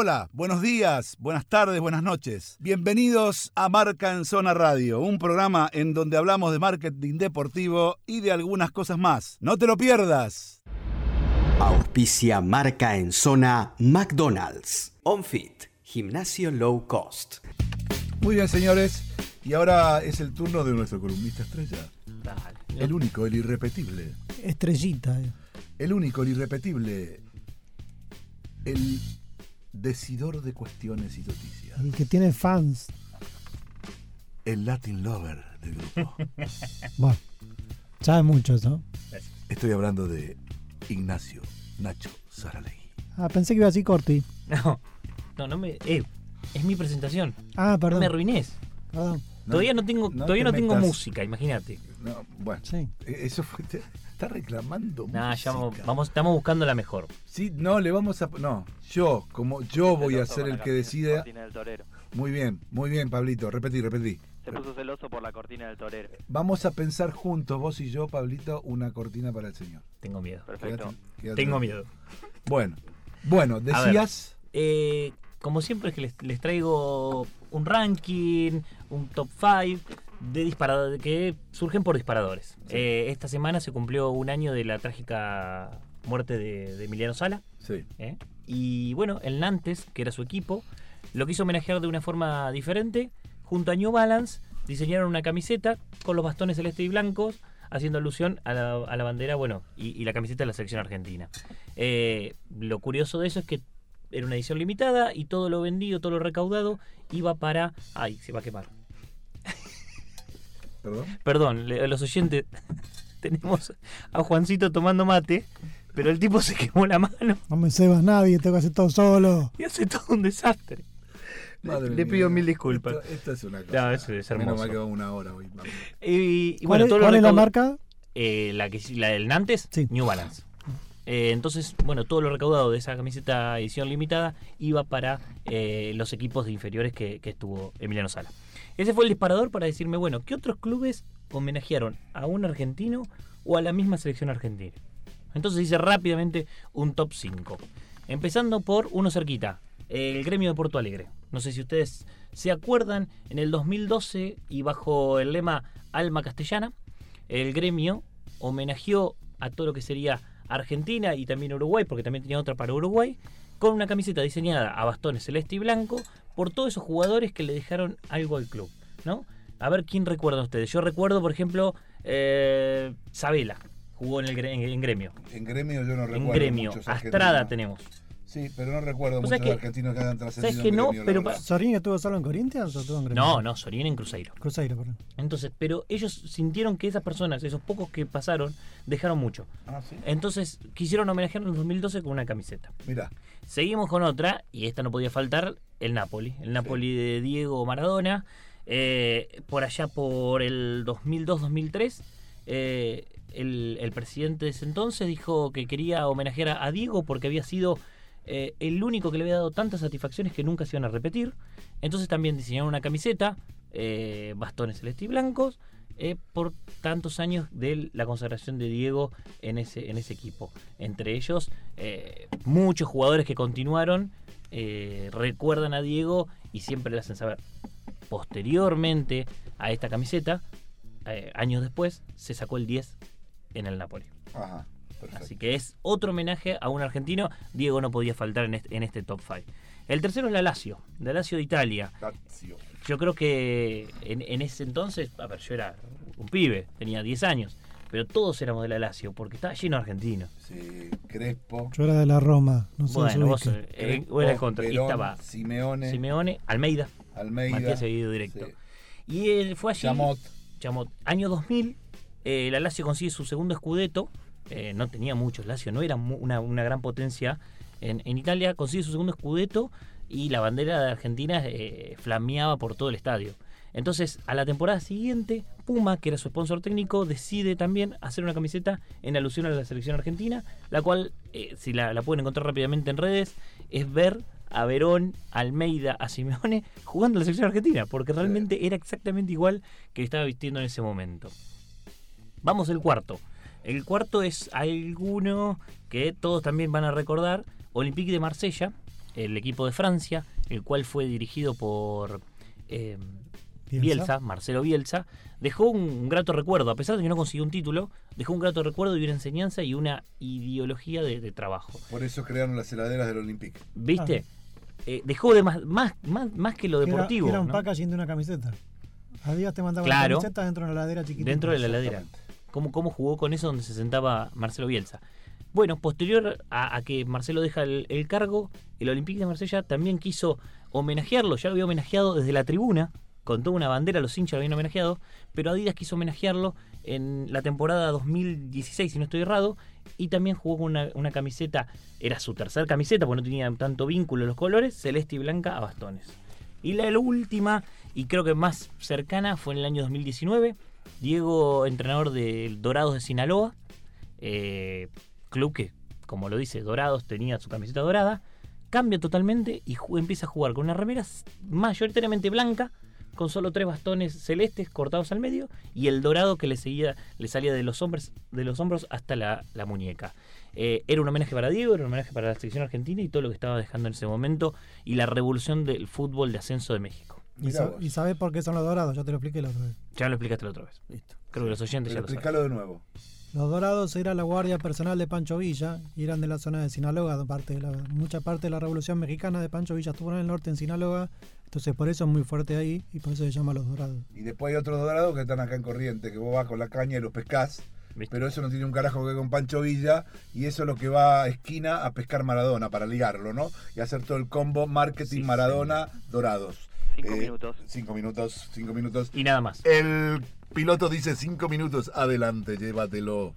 Hola, buenos días, buenas tardes, buenas noches. Bienvenidos a Marca en Zona Radio, un programa en donde hablamos de marketing deportivo y de algunas cosas más. No te lo pierdas. Auspicia Marca en Zona McDonald's. OnFit, gimnasio low cost. Muy bien, señores. Y ahora es el turno de nuestro columnista estrella. Dale. El único, el irrepetible. Estrellita. eh. El único, el irrepetible. El decidor de cuestiones y noticias. El que tiene fans. El Latin Lover del grupo. Bueno, sabe mucho eso. Estoy hablando de Ignacio Nacho Saralegui. Ah, pensé que iba así Corti. No, no, no me. Eh, es mi presentación. Ah, No perdón. me arruinés. perdón. todavía no tengo, no todavía te no tengo música, imagínate. No, bueno, Sí. eh, eso fue. está reclamando. Nah, ya vamos, estamos buscando la mejor. Sí, no, le vamos a. No, yo, como yo voy a ser el que decida. Muy bien, muy bien, Pablito. Repetí, repetí. Se puso celoso por la cortina del torero. Vamos a pensar juntos, vos y yo, Pablito, una cortina para el señor. Tengo miedo. Perfecto. Tengo miedo. Bueno, bueno, ver. decías. Eh, como siempre es que les, les traigo un ranking, un top 5 de disparadores que surgen por disparadores. Eh, esta semana se cumplió un año de la trágica muerte de, de Emiliano Sala. Sí. ¿eh? Y bueno, el Nantes, que era su equipo, lo quiso homenajear de una forma diferente. Junto a New Balance diseñaron una camiseta con los bastones celeste y blancos, haciendo alusión a la, a la bandera, bueno, y, y la camiseta de la selección argentina. Eh, lo curioso de eso es que era una edición limitada y todo lo vendido, todo lo recaudado iba para... Ay, se va a quemar. Perdón. Perdón, le- los oyentes, tenemos a Juancito tomando mate, pero el tipo se quemó la mano No me cebas nadie, tengo que hacer todo solo. y hace todo un desastre. Madre le pido mil disculpas. Esto, esto es una cosa. No, eso es Menos hermoso. mal que va una hora hoy. Y, y ¿Cuál, bueno, es, todo lo cuál es la marca? Eh, la, que, la del Nantes, Sí. New Balance. Eh, entonces, bueno, todo lo recaudado de esa camiseta edición limitada iba para eh, los equipos de inferiores que, que estuvo Emiliano Sala. Ese fue el disparador para decirme, bueno, ¿qué otros clubes homenajearon a un argentino o a la misma selección argentina? Entonces hice rápidamente un top 5. Empezando por uno cerquita, el gremio de Porto Alegre. No sé si ustedes se acuerdan, en el 2012 y bajo el lema Alma Castellana, el gremio homenajeó a todo lo que sería Argentina y también Uruguay, porque también tenía otra para Uruguay, con una camiseta diseñada a bastones celeste y blanco por todos esos jugadores que le dejaron algo al club, ¿no? A ver quién recuerda ustedes. Yo recuerdo, por ejemplo, eh, Sabela, jugó en el en, en gremio. En gremio yo no recuerdo. En gremio. muchos Astrada tenemos. Sí, pero no recuerdo O muchos que- argentinos que hayan trascendido. ¿sabes que en no? Pero. ¿Sorín estuvo solo en Corinthians o estuvo en Gremio? No, no, Sorín en Cruzeiro. Cruzeiro, perdón. Entonces, pero ellos sintieron que esas personas, esos pocos que pasaron, dejaron mucho. Ah, sí. Entonces quisieron homenajear en el 2012 con una camiseta. Mira, Seguimos con otra, y esta no podía faltar, el Napoli. El Napoli de Diego Maradona. Eh, por allá por el 2002-2003, eh, el, el presidente de ese entonces dijo que quería homenajear a Diego porque había sido eh, el único que le había dado tantas satisfacciones que nunca se iban a repetir. Entonces también diseñaron una camiseta, eh, bastones celestes y blancos, eh, por tantos años de la consagración de Diego en ese, en ese equipo. Entre ellos, muchos jugadores que continuaron recuerdan a Diego y siempre le hacen saber. Posteriormente a esta camiseta, años después, se sacó el 10 en el Napoli. ajá, perfecto. Así que es otro homenaje a un argentino. Diego no podía faltar en este, en este top 5. El tercero es la Lazio, la Lazio de Italia. Lazio. Yo creo que en, en ese entonces, a ver, yo era un pibe, tenía 10 años, pero todos éramos de la Lazio porque estaba lleno de argentinos. Sí, Crespo. Yo era de la Roma, no sé bueno, vos eh, Crespo, vos eras el contra. Y estaba Simeone, Simeone, Almeida, Almeida. Matías seguido directo. sí, Y él fue allí. Chamot. Chamot. Año 2000, eh, la Lazio consigue su segundo scudetto. Eh, no tenía muchos, Lazio no era una, gran potencia en, Italia. Consigue su segundo scudetto y la bandera de Argentina eh, flameaba por todo el estadio. Entonces, a la temporada siguiente, Puma, que era su sponsor técnico, decide también hacer una camiseta en alusión a la selección argentina, la cual, eh, si la, pueden encontrar rápidamente en redes, es ver a Verón, a Almeida, a Simeone jugando en la selección argentina, porque realmente era exactamente igual que estaba vistiendo en ese momento. Vamos al cuarto. El cuarto es alguno que todos también van a recordar, Olympique de Marsella, el equipo de Francia, el cual fue dirigido por eh, Bielsa. Bielsa, Marcelo Bielsa, dejó un grato recuerdo, a pesar de que no consiguió un título, dejó un grato recuerdo y una enseñanza y una ideología de, de trabajo. Por eso crearon las heladeras del Olympique. ¿Viste? Eh, dejó de más, más, más, más que lo era- deportivo. Era, un ¿no? packaging de una camiseta. A días te mandaban Claro. la camiseta dentro de una heladera chiquitita. Dentro de la heladera. ¿Cómo, ¿Cómo jugó con eso donde se sentaba Marcelo Bielsa? Bueno, posterior a, que Marcelo deja el, cargo, el Olympique de Marsella también quiso homenajearlo, ya lo había homenajeado desde la tribuna, con toda una bandera, los hinchas lo habían homenajeado, pero Adidas quiso homenajearlo en la temporada 2016, si no estoy errado, y también jugó con una, camiseta, era su tercer camiseta, porque no tenía tanto vínculo los colores, celeste y blanca a bastones. Y la última, y creo que más cercana, fue en el año 2019. Diego, entrenador del Dorados de Sinaloa, eh, club que, como lo dice, Dorados tenía su camiseta dorada, cambia totalmente y empieza a jugar con una remera mayoritariamente blanca, con solo tres bastones celestes cortados al medio y el dorado que le seguía le salía de los hombros, de los hombros hasta la, la muñeca. Eh, era un homenaje para Diego, era un homenaje para la selección argentina y todo lo que estaba dejando en ese momento y la revolución del fútbol de ascenso de México. ¿Y, vos. y sabés por qué son los dorados? Ya te lo expliqué la otra vez. Ya lo explicaste la otra vez. Listo. Creo que los oyentes Pero ya lo saben. explícalo de nuevo. Los dorados era la guardia personal de Pancho Villa y eran de la zona de Sinaloa, parte de la, mucha parte de la revolución mexicana de Pancho Villa estuvo en el norte, en Sinaloa, entonces por eso es muy fuerte ahí y por eso se llama los dorados. Y después hay otros dorados que están acá en corriente, que vos vas con la caña y los pescás. ¿Viste? Pero eso no tiene un carajo que ver con Pancho Villa y eso es lo que va a esquina a pescar Maradona para ligarlo, ¿no? Y hacer todo el combo marketing Sí, Maradona Dorados. Cinco Eh, minutos. Cinco minutos, cinco minutos. Y nada más. El piloto dice cinco minutos, adelante, llévatelo.